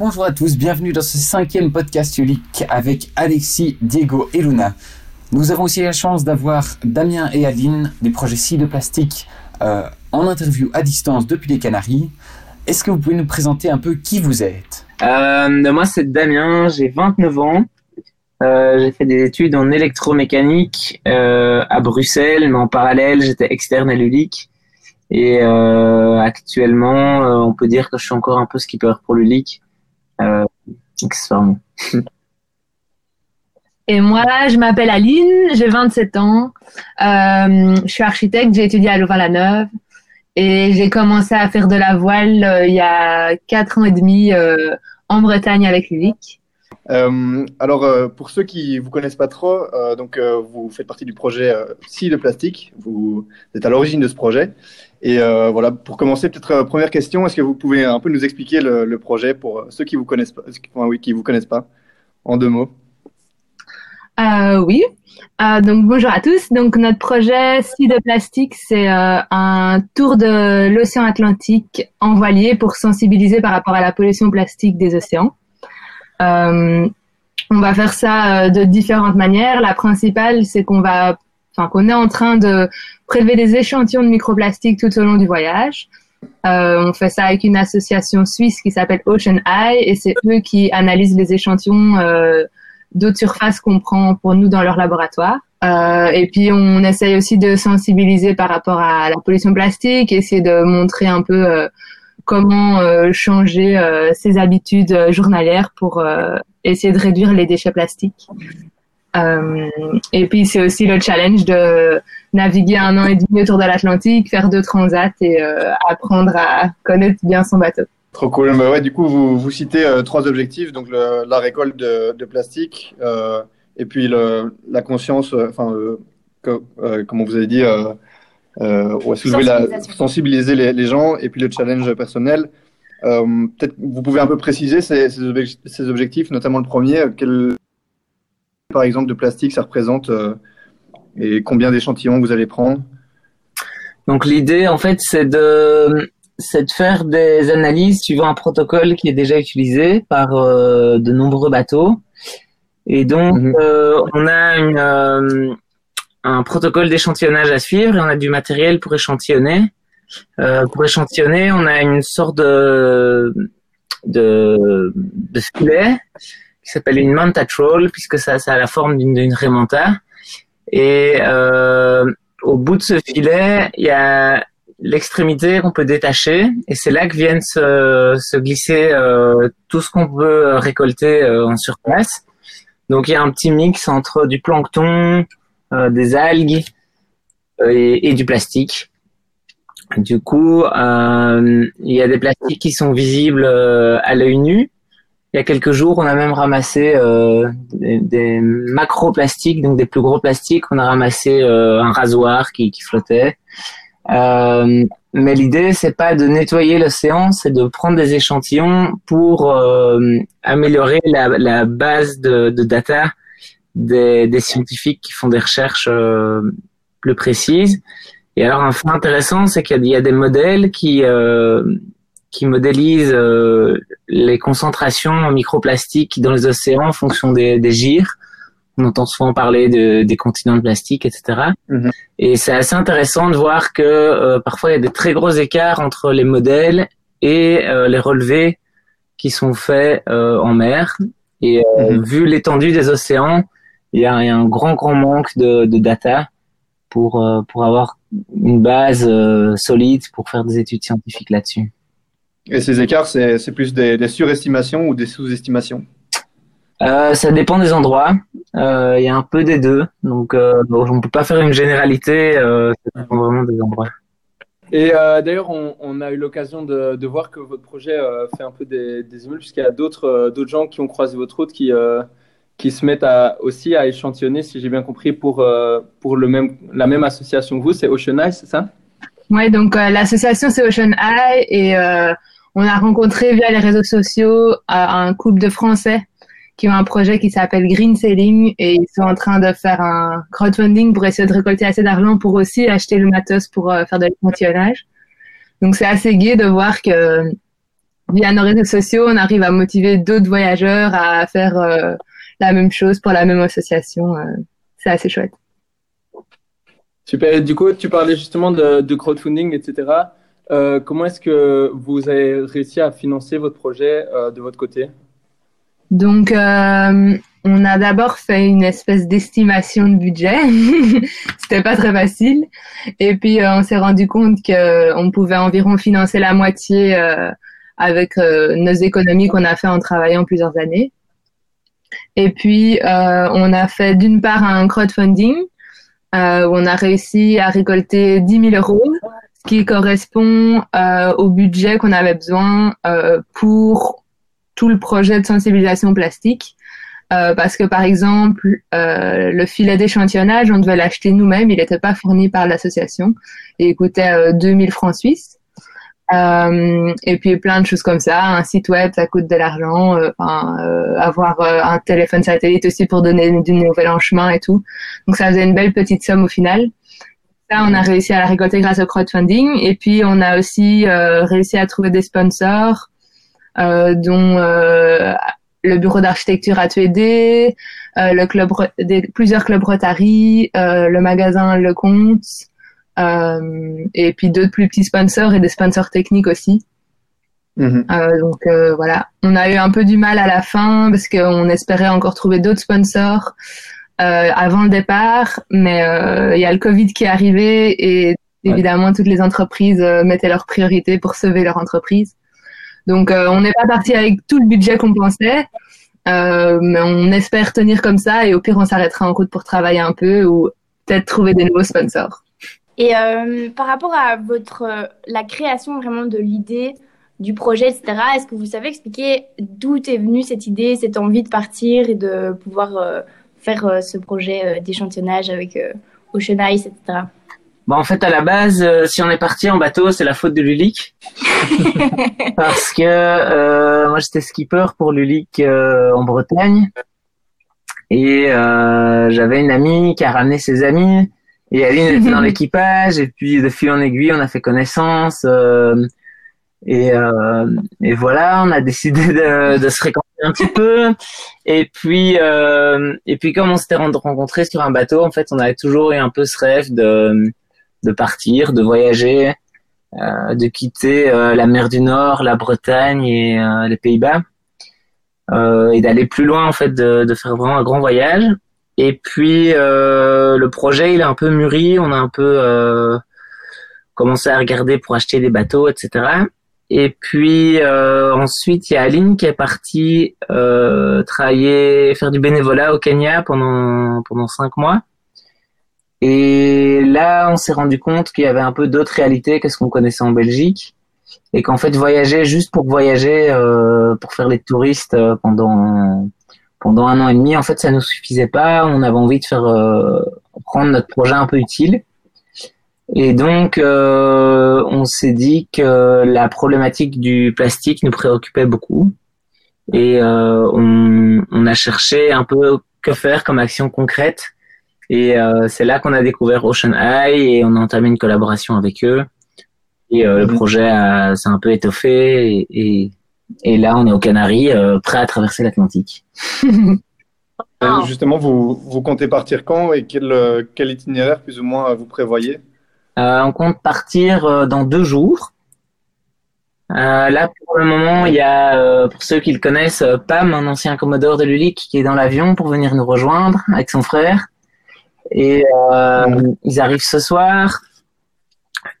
bonjour à tous, bienvenue dans ce cinquième podcast Ulic avec Alexis, Diego et Luna. Nous avons aussi la chance d'avoir Damien et Aline des projets Si de plastique euh, en interview à distance depuis les Canaries. Est-ce que vous pouvez nous présenter un peu qui vous êtes? Euh, Moi, c'est Damien, j'ai 29 ans. Euh, j'ai fait des études en électromécanique à Bruxelles, mais en parallèle, j'étais externe à l'ULIC. Et actuellement, on peut dire que je suis encore un peu skipper pour l'ULIC, euh. Et moi, je m'appelle Aline, j'ai 27 ans. Euh, je suis architecte, j'ai étudié à Louvain-la-Neuve. Et j'ai commencé à faire de la voile euh, il y a 4 ans et demi euh, en Bretagne avec l'ULIC. Euh, alors, euh, pour ceux qui vous connaissent pas trop, euh, donc euh, vous faites partie du projet euh, Si de plastique. Vous êtes à l'origine de ce projet. Et euh, voilà, pour commencer, peut-être euh, première question, est-ce que vous pouvez un peu nous expliquer le, projet pour ceux qui vous connaissent pas, enfin, oui, qui vous connaissent pas, en deux mots? Euh, oui. Euh, donc bonjour à tous. Donc notre projet de plastique, c'est euh, un tour de l'océan Atlantique en voilier pour sensibiliser par rapport à la pollution plastique des océans. Euh, on va faire ça euh, de différentes manières. La principale, c'est qu'on va, enfin qu'on est en train de prélever des échantillons de microplastiques tout au long du voyage. Euh, on fait ça avec une association suisse qui s'appelle Ocean Eye et c'est eux qui analysent les échantillons euh, d'eau de surface qu'on prend pour nous dans leur laboratoire. Euh, et puis on essaye aussi de sensibiliser par rapport à la pollution plastique, essayer de montrer un peu euh, comment changer ses habitudes journalières pour essayer de réduire les déchets plastiques. Euh, et puis c'est aussi le challenge de naviguer un an et demi autour de l'Atlantique, faire deux transats et euh, apprendre à connaître bien son bateau. Trop cool. Bah ouais, du coup, vous, vous citez euh, trois objectifs, donc le- la récolte de, de plastique, euh, et puis le, la conscience, enfin, euh, que- euh, comment vous avez dit, euh, euh, ouais, soulever la, sensibiliser les, les gens, et puis le challenge personnel. Euh, peut-être vous pouvez un peu préciser ces, ces, obje- ces objectifs, notamment le premier, quel, par exemple, de plastique ça représente, euh, et combien d'échantillons vous allez prendre? Donc l'idée, en fait, c'est de, c'est de faire des analyses suivant un protocole qui est déjà utilisé par euh, de nombreux bateaux. Et donc, Mhm. euh, on a une, euh, un protocole d'échantillonnage à suivre et on a du matériel pour échantillonner. Pour échantillonner, on a une sorte de, de, de filet qui s'appelle une manta troll puisque ça, ça a la forme d'une manta. Et euh, au bout de ce filet, il y a l'extrémité qu'on peut détacher et c'est là que viennent se, se glisser euh, tout ce qu'on peut récolter euh, en surface. Donc il y a un petit mix entre du plancton, euh, des algues euh, et, et du plastique. Du coup, euh, il y a des plastiques qui sont visibles à l'œil nu. Il y a quelques jours, on a même ramassé euh, des, des macroplastiques, donc des plus gros plastiques. On a ramassé euh, un rasoir qui, qui flottait. Euh, mais l'idée, c'est pas de nettoyer l'océan, c'est de prendre des échantillons pour euh, améliorer la, la base de, de data des, des scientifiques qui font des recherches euh, plus précises. Et alors, un fait intéressant, c'est qu'il y y a des modèles qui euh, qui modélisent euh, les concentrations en microplastiques dans les océans en fonction des, des gyres. On entend souvent parler de, des continents de plastique, etc. Mhm. Et c'est assez intéressant de voir que euh, parfois il y a des très gros écarts entre les modèles et euh, les relevés qui sont faits euh, en mer. Et euh, Mhm. vu l'étendue des océans, il y a, il y a un grand grand manque de, de data pour euh, pour avoir une base euh, solide pour faire des études scientifiques là-dessus. Et ces écarts, c'est c'est plus des, des surestimations ou des sous-estimations? Euh, ça dépend des endroits. Euh, Il y a un peu des deux, donc euh, bon, on peut pas faire une généralité. Euh, ça dépend vraiment des endroits. Et euh, d'ailleurs, on, on a eu l'occasion de, de voir que votre projet euh, fait un peu des, des émules, puisqu'il y a d'autres euh, d'autres gens qui ont croisé votre route qui, euh, qui se mettent à, aussi à échantillonner, si j'ai bien compris, pour, euh, pour le même, la même association que vous, c'est Ocean Eye, c'est ça? Ouais, donc euh, l'association c'est Ocean Eye et euh, on a rencontré via les réseaux sociaux euh, un couple de Français qui ont un projet qui s'appelle Green Sailing et ils sont en train de faire un crowdfunding pour essayer de récolter assez d'argent pour aussi acheter le matos pour euh, faire de l'échantillonnage. Donc c'est assez gai de voir que via nos réseaux sociaux, on arrive à motiver d'autres voyageurs à faire la même chose pour la même association. c'est assez chouette. Super. du coup, tu parlais justement de, crowdfunding, etc. comment est-ce que vous avez réussi à financer votre projet de votre côté? Donc, euh, on a d'abord fait une espèce d'estimation de budget. C'était pas très facile. Et puis, euh, on s'est rendu compte qu'on pouvait environ financer la moitié euh, avec nos économies qu'on a fait en travaillant plusieurs années. Et puis, on a fait d'une part un crowdfunding où on a réussi à récolter 10 000 euros, ce qui correspond au budget qu'on avait besoin pour tout le projet de sensibilisation plastique. Euh, parce que par exemple, euh, le filet d'échantillonnage, on devait l'acheter nous-mêmes, il n'était pas fourni par l'association et il coûtait 2000 euh, francs suisses. Et puis plein de choses comme ça, un site web, ça coûte de l'argent, avoir un téléphone satellite aussi pour donner du nouvel en chemin et tout. Donc ça faisait une belle petite somme au final. Ça, on a réussi à la récolter grâce au crowdfunding et puis on a aussi réussi à trouver des sponsors euh, dont euh, le bureau d'architecture aidé, euh, le club, plusieurs clubs Rotary, le magasin Le Compte, et puis d'autres plus petits sponsors et des sponsors techniques aussi. Mhm. donc voilà, on a eu un peu du mal à la fin parce qu'on espérait encore trouver d'autres sponsors avant le départ, mais il y a le Covid qui est arrivé et évidemment toutes les entreprises mettaient leurs priorités pour sauver leur entreprise. Donc, euh, on n'est pas parti avec tout le budget qu'on pensait, euh, mais on espère tenir comme ça et au pire, on s'arrêtera en route pour travailler un peu ou peut-être trouver des nouveaux sponsors. Et euh, par rapport à votre la création vraiment de l'idée du projet, etc. Est-ce que vous savez expliquer d'où est venue cette idée, cette envie de partir et de pouvoir faire ce projet d'échantillonnage avec Ocean Ice, etc. Bon, en fait, à la base, euh, si on est parti en bateau, c'est la faute de Lulic. Parce que euh, moi, j'étais skipper pour Lulic euh, en Bretagne. Et j'avais une amie qui a ramené ses amis. Et Aline était dans l'équipage. Et puis, de fil en aiguille, on a fait connaissance. Et, et, voilà, on a décidé de, de, se fréquenter un petit peu. Et puis, et puis comme on s'était rencontrés sur un bateau, en fait, on avait toujours eu un peu ce rêve de de partir, de voyager, euh, de quitter euh, la mer du Nord, la Bretagne et euh, les Pays-Bas, et d'aller plus loin en fait, de, de, faire vraiment un grand voyage. Et puis le projet, il est un peu mûri, on a un peu commencé à regarder pour acheter des bateaux, etc. Et puis ensuite, il y a Aline qui est partie travailler, faire du bénévolat au Kenya pendant pendant cinq mois. Et là, on s'est rendu compte qu'il y avait un peu d'autres réalités que ce qu'on connaissait en Belgique. Et qu'en fait, voyager juste pour voyager, euh, pour faire les touristes euh, pendant pendant un an et demi, en fait, ça nous suffisait pas. On avait envie de faire euh, prendre notre projet un peu utile. Et donc, euh, on s'est dit que la problématique du plastique nous préoccupait beaucoup. Et on, on a cherché un peu que faire comme action concrète et euh, c'est là qu'on a découvert Ocean Eye et on a entamé une collaboration avec eux. Et euh, le mhm. projet s'est un peu étoffé et, et, là on est aux Canaries, euh, prêt à traverser l'Atlantique. Justement, vous, vous comptez partir quand et quel, quel itinéraire plus ou moins vous prévoyez? On compte partir dans deux jours. là, pour le moment, il y a, pour ceux qui le connaissent, Pam, un ancien commodore de l'ULIC, qui est dans l'avion pour venir nous rejoindre avec son frère. Et euh, ils arrivent ce soir.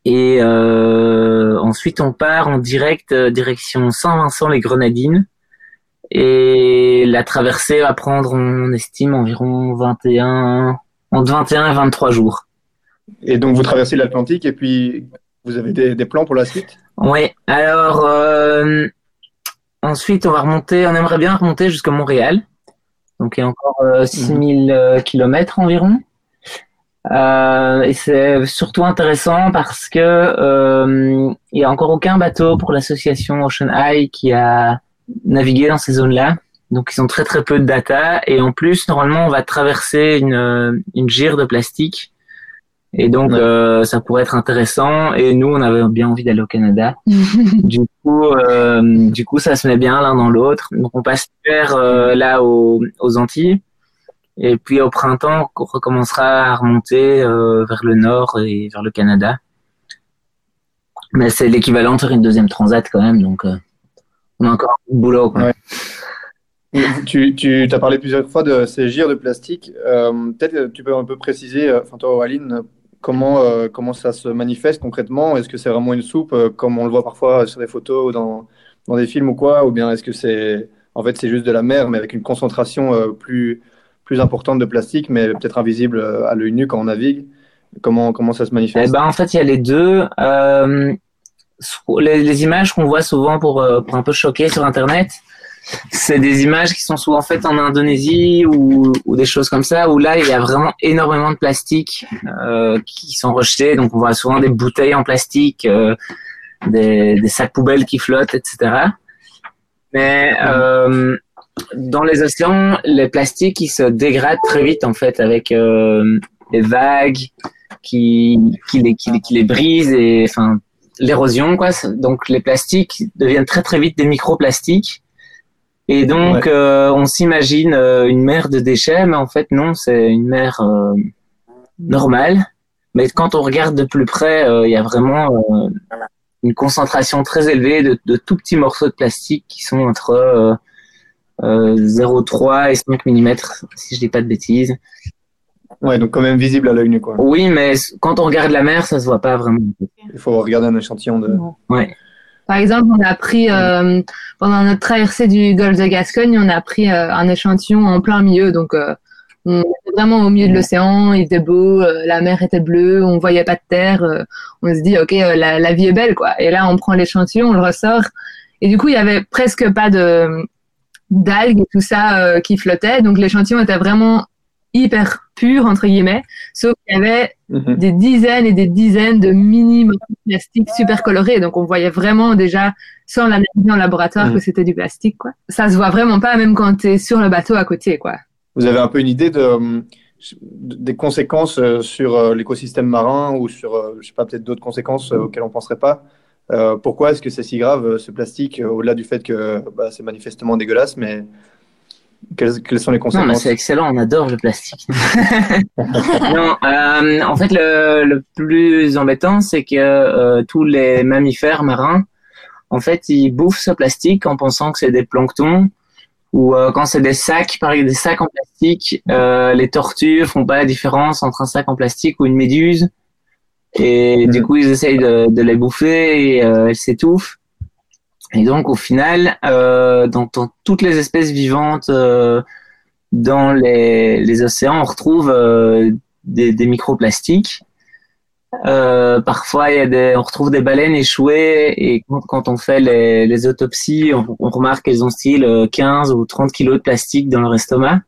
Et euh, ensuite, on part en direct euh, direction Saint-Vincent-les-Grenadines. Et la traversée va prendre, on estime, environ 21, entre 21 et 23 jours. Et donc, vous traversez l'Atlantique et puis vous avez des, des, plans pour la suite? Oui. Alors, euh, ensuite, on va remonter, on aimerait bien remonter jusqu'à Montréal. Donc, il y a encore euh, 6000 mhm. kilomètres environ. Euh, et c'est surtout intéressant parce que euh, il y a encore aucun bateau pour l'association Ocean Eye qui a navigué dans ces zones-là. Donc ils ont très très peu de data et en plus normalement on va traverser une une gire de plastique Et donc, euh, ça pourrait être intéressant. Et nous, on avait bien envie d'aller au Canada. du coup, euh, du coup, ça se met bien l'un dans l'autre. Donc, on passe l'hiver euh, là aux, aux, Antilles. Et puis, au printemps, on recommencera à remonter euh, vers le nord et vers le Canada. Mais c'est l'équivalent de une deuxième transat quand même. Donc, euh, on a encore un boulot. Quoi. Ouais. Tu, tu as parlé plusieurs fois de ces gires de plastique. Euh, Peut-être tu peux un peu préciser, enfin toi, Aline, comment, comment ça se manifeste concrètement? Est-ce que c'est vraiment une soupe, comme on le voit parfois sur des photos ou dans, dans des films ou quoi? Ou bien est-ce que c'est en fait c'est juste de la mer, mais avec une concentration plus, plus importante de plastique, mais peut-être invisible euh, à l'œil nu quand on navigue Comment, comment ça se manifeste? Eh ben, En fait, il y a les deux. Euh, les, les, images qu'on voit souvent pour, pour un peu choquer sur Internet, c'est des images qui sont souvent faites en Indonésie ou, ou, des choses comme ça, où là, il y a vraiment énormément de plastique euh, qui sont rejetés. Donc, on voit souvent des bouteilles en plastique, euh, des, des, sacs poubelles qui flottent, etc. Mais euh, dans les océans, les plastiques, ils se dégradent très vite, en fait, avec euh, les vagues qui, qui, les, qui, qui les brisent et enfin l'érosion, quoi. Donc, les plastiques deviennent très, très vite des microplastiques et donc, ouais. euh, on s'imagine euh, une mer de déchets, mais en fait, non, c'est une mer normale. Mais quand on regarde de plus près, il y a vraiment une concentration très élevée de, de, tout petits morceaux de plastique qui sont entre 0,3 et 5 mm, si je dis pas de bêtises. Ouais, donc quand même visible à l'œil nu, quoi. Oui, mais quand on regarde la mer, ça se voit pas vraiment. Il faut regarder un échantillon de. Ouais. Par exemple, on a pris euh, pendant notre traversée du golfe de Gascogne, on a pris euh, un échantillon en plein milieu, donc euh, on était vraiment au milieu de l'océan, il était beau, euh, la mer était bleue, on voyait pas de terre, euh, on se dit ok la, la, vie est belle quoi. Et là on prend l'échantillon, on le ressort, et du coup il y avait presque pas de d'algues et tout ça qui flottait, donc l'échantillon était vraiment hyper pur entre guillemets, sauf qu'il y avait mmh. des dizaines et des dizaines de mini plastiques super colorés, donc on voyait vraiment déjà sans l'analyser en laboratoire mmh. que c'était du plastique quoi. Ça se voit vraiment pas même quand tu es sur le bateau à côté quoi. Vous avez un peu une idée de des conséquences sur l'écosystème marin ou sur je sais pas peut-être d'autres conséquences auxquelles on penserait pas? Euh, pourquoi est-ce que c'est si grave ce plastique au-delà du fait que bah, c'est manifestement dégueulasse mais quelles, quelles, sont les conséquences Non, c'est excellent, on adore le plastique. non, euh, en fait, le, le, plus embêtant, c'est que euh, tous les mammifères marins, en fait, ils bouffent ce plastique en pensant que c'est des planctons. Ou euh, quand c'est des sacs, par exemple des sacs en plastique, euh, les tortues font pas la différence entre un sac en plastique ou une méduse. Et mmh. du coup, ils essayent de, de les bouffer et euh, elles s'étouffent. Et donc, au final, euh, dans, dans, toutes les espèces vivantes euh, dans les, les, océans, on retrouve euh, des, des, microplastiques. Euh, parfois, il y a des, on retrouve des baleines échouées et quand, quand on fait les, les autopsies, on, on remarque qu'elles ont style 15 ou 30 kilos de plastique dans leur estomac.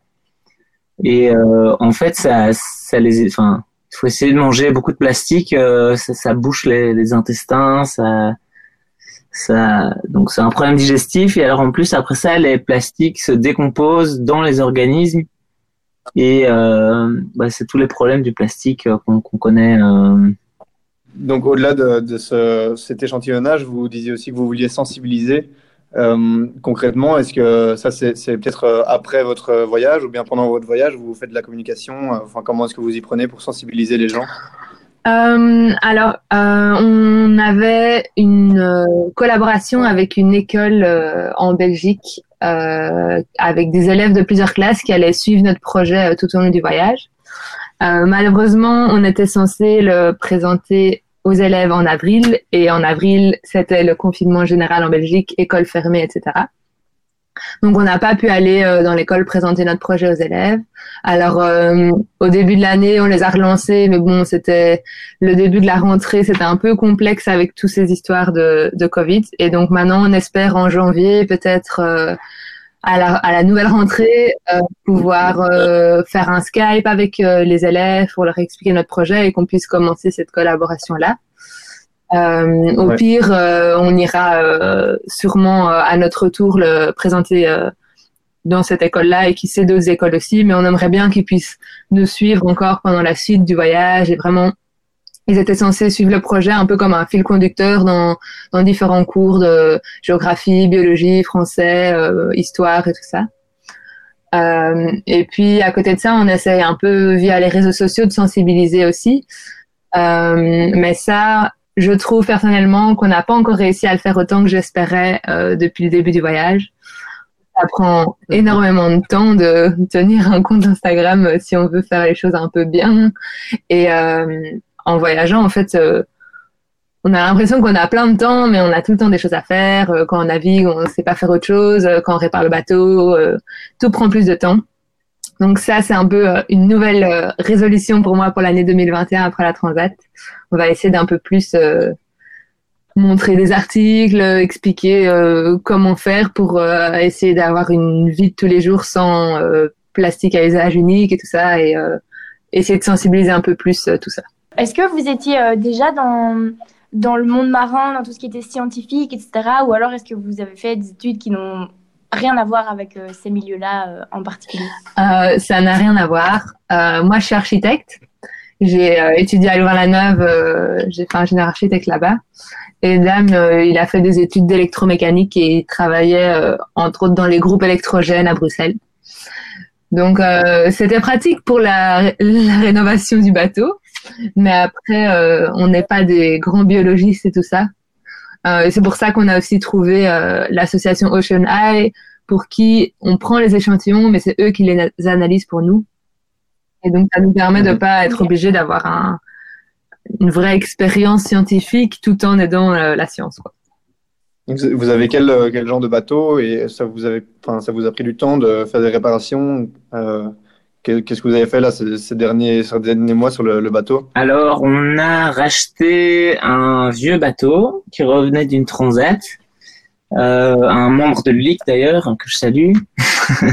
Et euh, en fait, ça, ça les, enfin, il faut essayer de manger beaucoup de plastique, euh, ça, ça bouche les, les intestins, ça ça, donc c'est un problème digestif et alors en plus après ça les plastiques se décomposent dans les organismes et euh, bah, c'est tous les problèmes du plastique qu'on qu connaît. Euh... Donc au-delà de, de ce, cet échantillonnage, vous disiez aussi que vous vouliez sensibiliser. Euh, concrètement, est-ce que ça c'est peut-être après votre voyage ou bien pendant votre voyage, vous faites de la communication Enfin, comment est-ce que vous y prenez pour sensibiliser les gens? Euh, alors, euh, on avait une euh, collaboration avec une école euh, en Belgique euh, avec des élèves de plusieurs classes qui allaient suivre notre projet tout au long du voyage. malheureusement, on était censé le présenter aux élèves en avril et en avril, c'était le confinement général en Belgique, école fermée, etc. Donc, on n'a pas pu aller euh, dans l'école présenter notre projet aux élèves. Alors, euh, au début de l'année, on les a relancés, mais bon, c'était le début de la rentrée, c'était un peu complexe avec toutes ces histoires de, de Covid. Et donc, maintenant, on espère en janvier, peut-être euh, à, la, à la nouvelle rentrée, euh, pouvoir euh, faire un Skype avec euh, les élèves pour leur expliquer notre projet et qu'on puisse commencer cette collaboration-là. Euh, au ouais. pire, euh, on ira euh, sûrement à notre tour le présenter dans cette école-là et qui sait d'autres écoles aussi, mais on aimerait bien qu'ils puissent nous suivre encore pendant la suite du voyage et vraiment ils étaient censés suivre le projet un peu comme un fil conducteur dans, dans différents cours de géographie, biologie, français, euh, histoire et tout ça. Euh, et puis à côté de ça, on essaye un peu via les réseaux sociaux de sensibiliser aussi. Euh, mais ça, je trouve personnellement qu'on n'a pas encore réussi à le faire autant que j'espérais depuis le début du voyage. Ça prend énormément de temps de tenir un compte Instagram si on veut faire les choses un peu bien. Et en voyageant, en fait, euh, on a l'impression qu'on a plein de temps, mais on a tout le temps des choses à faire. Euh, Quand on navigue, on ne sait pas faire autre chose. Euh, Quand on répare le bateau, tout prend plus de temps. Donc ça, c'est un peu une nouvelle résolution pour moi pour l'année 2021 après la Transat. On va essayer d'un peu plus montrer des articles, expliquer comment faire pour essayer d'avoir une vie de tous les jours sans plastique à usage unique et tout ça, et essayer de sensibiliser un peu plus tout ça. Est-ce que vous étiez euh, déjà dans, dans le monde marin, dans tout ce qui était scientifique, etc. Ou alors est-ce que vous avez fait des études qui n'ont rien à voir avec euh, ces milieux-là euh, en particulier? Ça n'a rien à voir. Moi, je suis architecte. J'ai étudié à Louvain-la-Neuve. j'ai fait ingénieur architecte là-bas. Et Dame, il a fait des études d'électromécanique et il travaillait entre autres dans les groupes électrogènes à Bruxelles. Donc, c'était pratique pour la rénovation du bateau. Mais après, euh, on n'est pas des grands biologistes et tout ça. Euh, c'est pour ça qu'on a aussi trouvé euh, l'association Ocean Eye pour qui on prend les échantillons, mais c'est eux qui les na- analysent pour nous. Et donc, ça nous permet de Mhm. pas être obligé d'avoir un, une vraie expérience scientifique tout en aidant la science. Vous avez quel, genre de bateau et ça vous, a pris du temps de faire des réparations Qu'est-ce que vous avez fait là ces, derniers, ces derniers mois sur le, le bateau? Alors, on a racheté un vieux bateau qui revenait d'une transat. Euh, un membre de l'ULIC d'ailleurs, que je salue.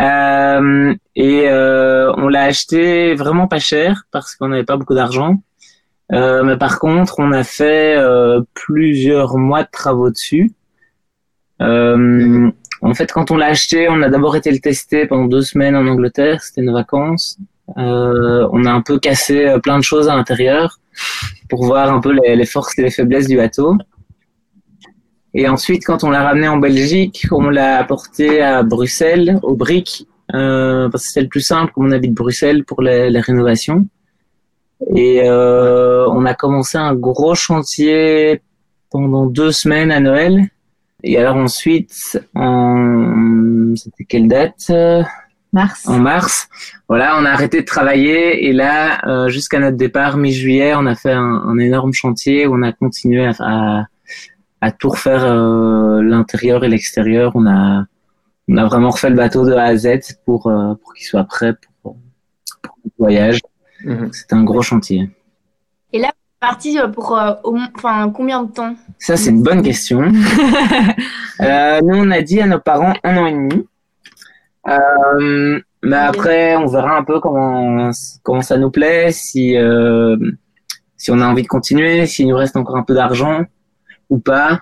Euh, et euh, on l'a acheté vraiment pas cher parce qu'on n'avait pas beaucoup d'argent. Euh, mais par contre, on a fait euh, plusieurs mois de travaux dessus. Euh, en fait, quand on l'a acheté, on a d'abord été le tester pendant deux semaines en Angleterre. C'était nos vacances. Euh, on a un peu cassé euh, plein de choses à l'intérieur pour voir un peu les, forces et les faiblesses du bateau. Et ensuite, quand on l'a ramené en Belgique, on l'a apporté à Bruxelles, au BRIC, euh, parce que c'était le plus simple, comme on habite Bruxelles, pour les, les rénovations. Et euh, on a commencé un gros chantier pendant deux semaines à Noël. Et alors ensuite, en... c'était quelle date? Mars. en mars. Voilà, on a arrêté de travailler et là, euh, jusqu'à notre départ mi-juillet, on a fait un, un énorme chantier où on a continué à, à, à tout refaire euh, l'intérieur et l'extérieur. On a, on a vraiment refait le bateau de A à Z pour, euh, pour qu'il soit prêt pour, pour le voyage. C'était un gros chantier. Parti euh, pour euh, au moins- enfin, combien de temps? Ça, c'est une bonne question. Euh, nous, on a dit à nos parents un an et demi. Euh, mais après, on verra un peu comment, comment ça nous plaît, si, euh, si on a envie de continuer, s'il nous reste encore un peu d'argent ou pas.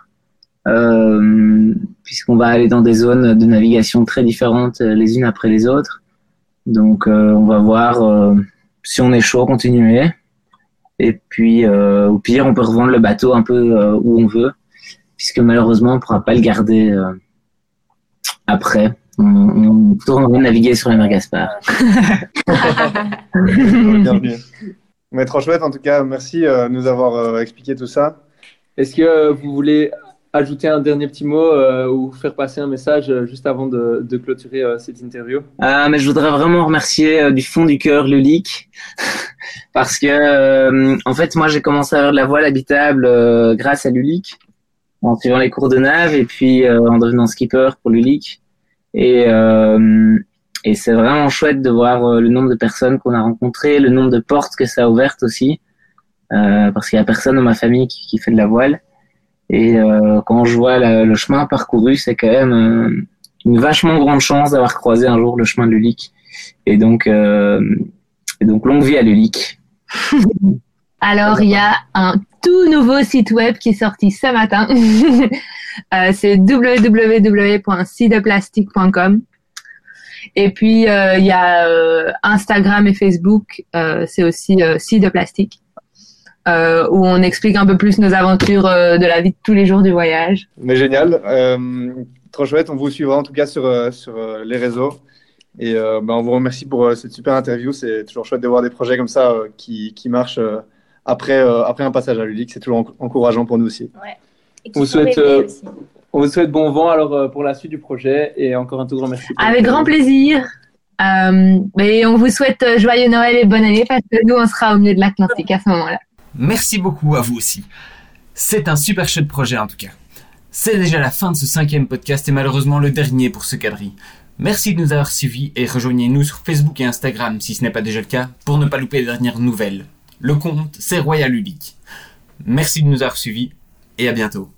Euh, puisqu'on va aller dans des zones de navigation très différentes les unes après les autres. Donc, euh, on va voir euh, si on est chaud, continuer. Et puis, euh, au pire, on peut revendre le bateau un peu euh, où on veut, puisque malheureusement, on ne pourra pas le garder euh, après. On, on tournerait naviguer sur la mer Gaspard. Mais trop chouette en tout cas, merci euh, de nous avoir euh, expliqué tout ça. Est-ce que euh, vous voulez ajouter un dernier petit mot euh, ou faire passer un message euh, juste avant de, de clôturer euh, cette interview? Ah, mais je voudrais vraiment remercier euh, du fond du cœur le parce que euh, en fait moi j'ai commencé à faire de la voile habitable euh, grâce à l'ULIC en suivant les cours de nave et puis en devenant skipper pour l'ULIC et et c'est vraiment chouette de voir le nombre de personnes qu'on a rencontrées, le nombre de portes que ça a ouvertes aussi. Parce qu'il y a personne dans ma famille qui, qui fait de la voile et euh, quand je vois le chemin parcouru c'est quand même euh, une vachement grande chance d'avoir croisé un jour le chemin de l'Ulic. Et donc, euh, donc longue vie à l'Ulic. Alors, il y a un tout nouveau site web qui est sorti ce matin. C'est www.sideplastique.com. Et puis, il y a Instagram et Facebook, c'est aussi euh. Euh, où on explique un peu plus nos aventures euh, de la vie de tous les jours du voyage. Mais génial, euh, trop chouette. On vous suivra en tout cas sur, sur les réseaux. Et euh, ben, on vous remercie pour euh, cette super interview. C'est toujours chouette de voir des projets comme ça euh, qui, qui marchent euh, après, euh, après un passage à Ludic. C'est toujours enc- encourageant pour nous aussi. Et On font souhaite, rêver euh, aussi. On vous souhaite bon vent alors euh, pour la suite du projet et encore un tout grand merci. Avec grand plaisir. Euh, mais on vous souhaite joyeux Noël et bonne année parce que nous, on sera au milieu de l'Atlantique à ce moment-là. Merci beaucoup à vous aussi. C'est un super chouette projet en tout cas. C'est déjà la fin de ce cinquième podcast et malheureusement le dernier pour ce quadri. Merci de nous avoir suivis et rejoignez-nous sur Facebook et Instagram si ce n'est pas déjà le cas pour ne pas louper les dernières nouvelles. Le compte, c'est Royal Ludic. Merci de nous avoir suivis et à bientôt.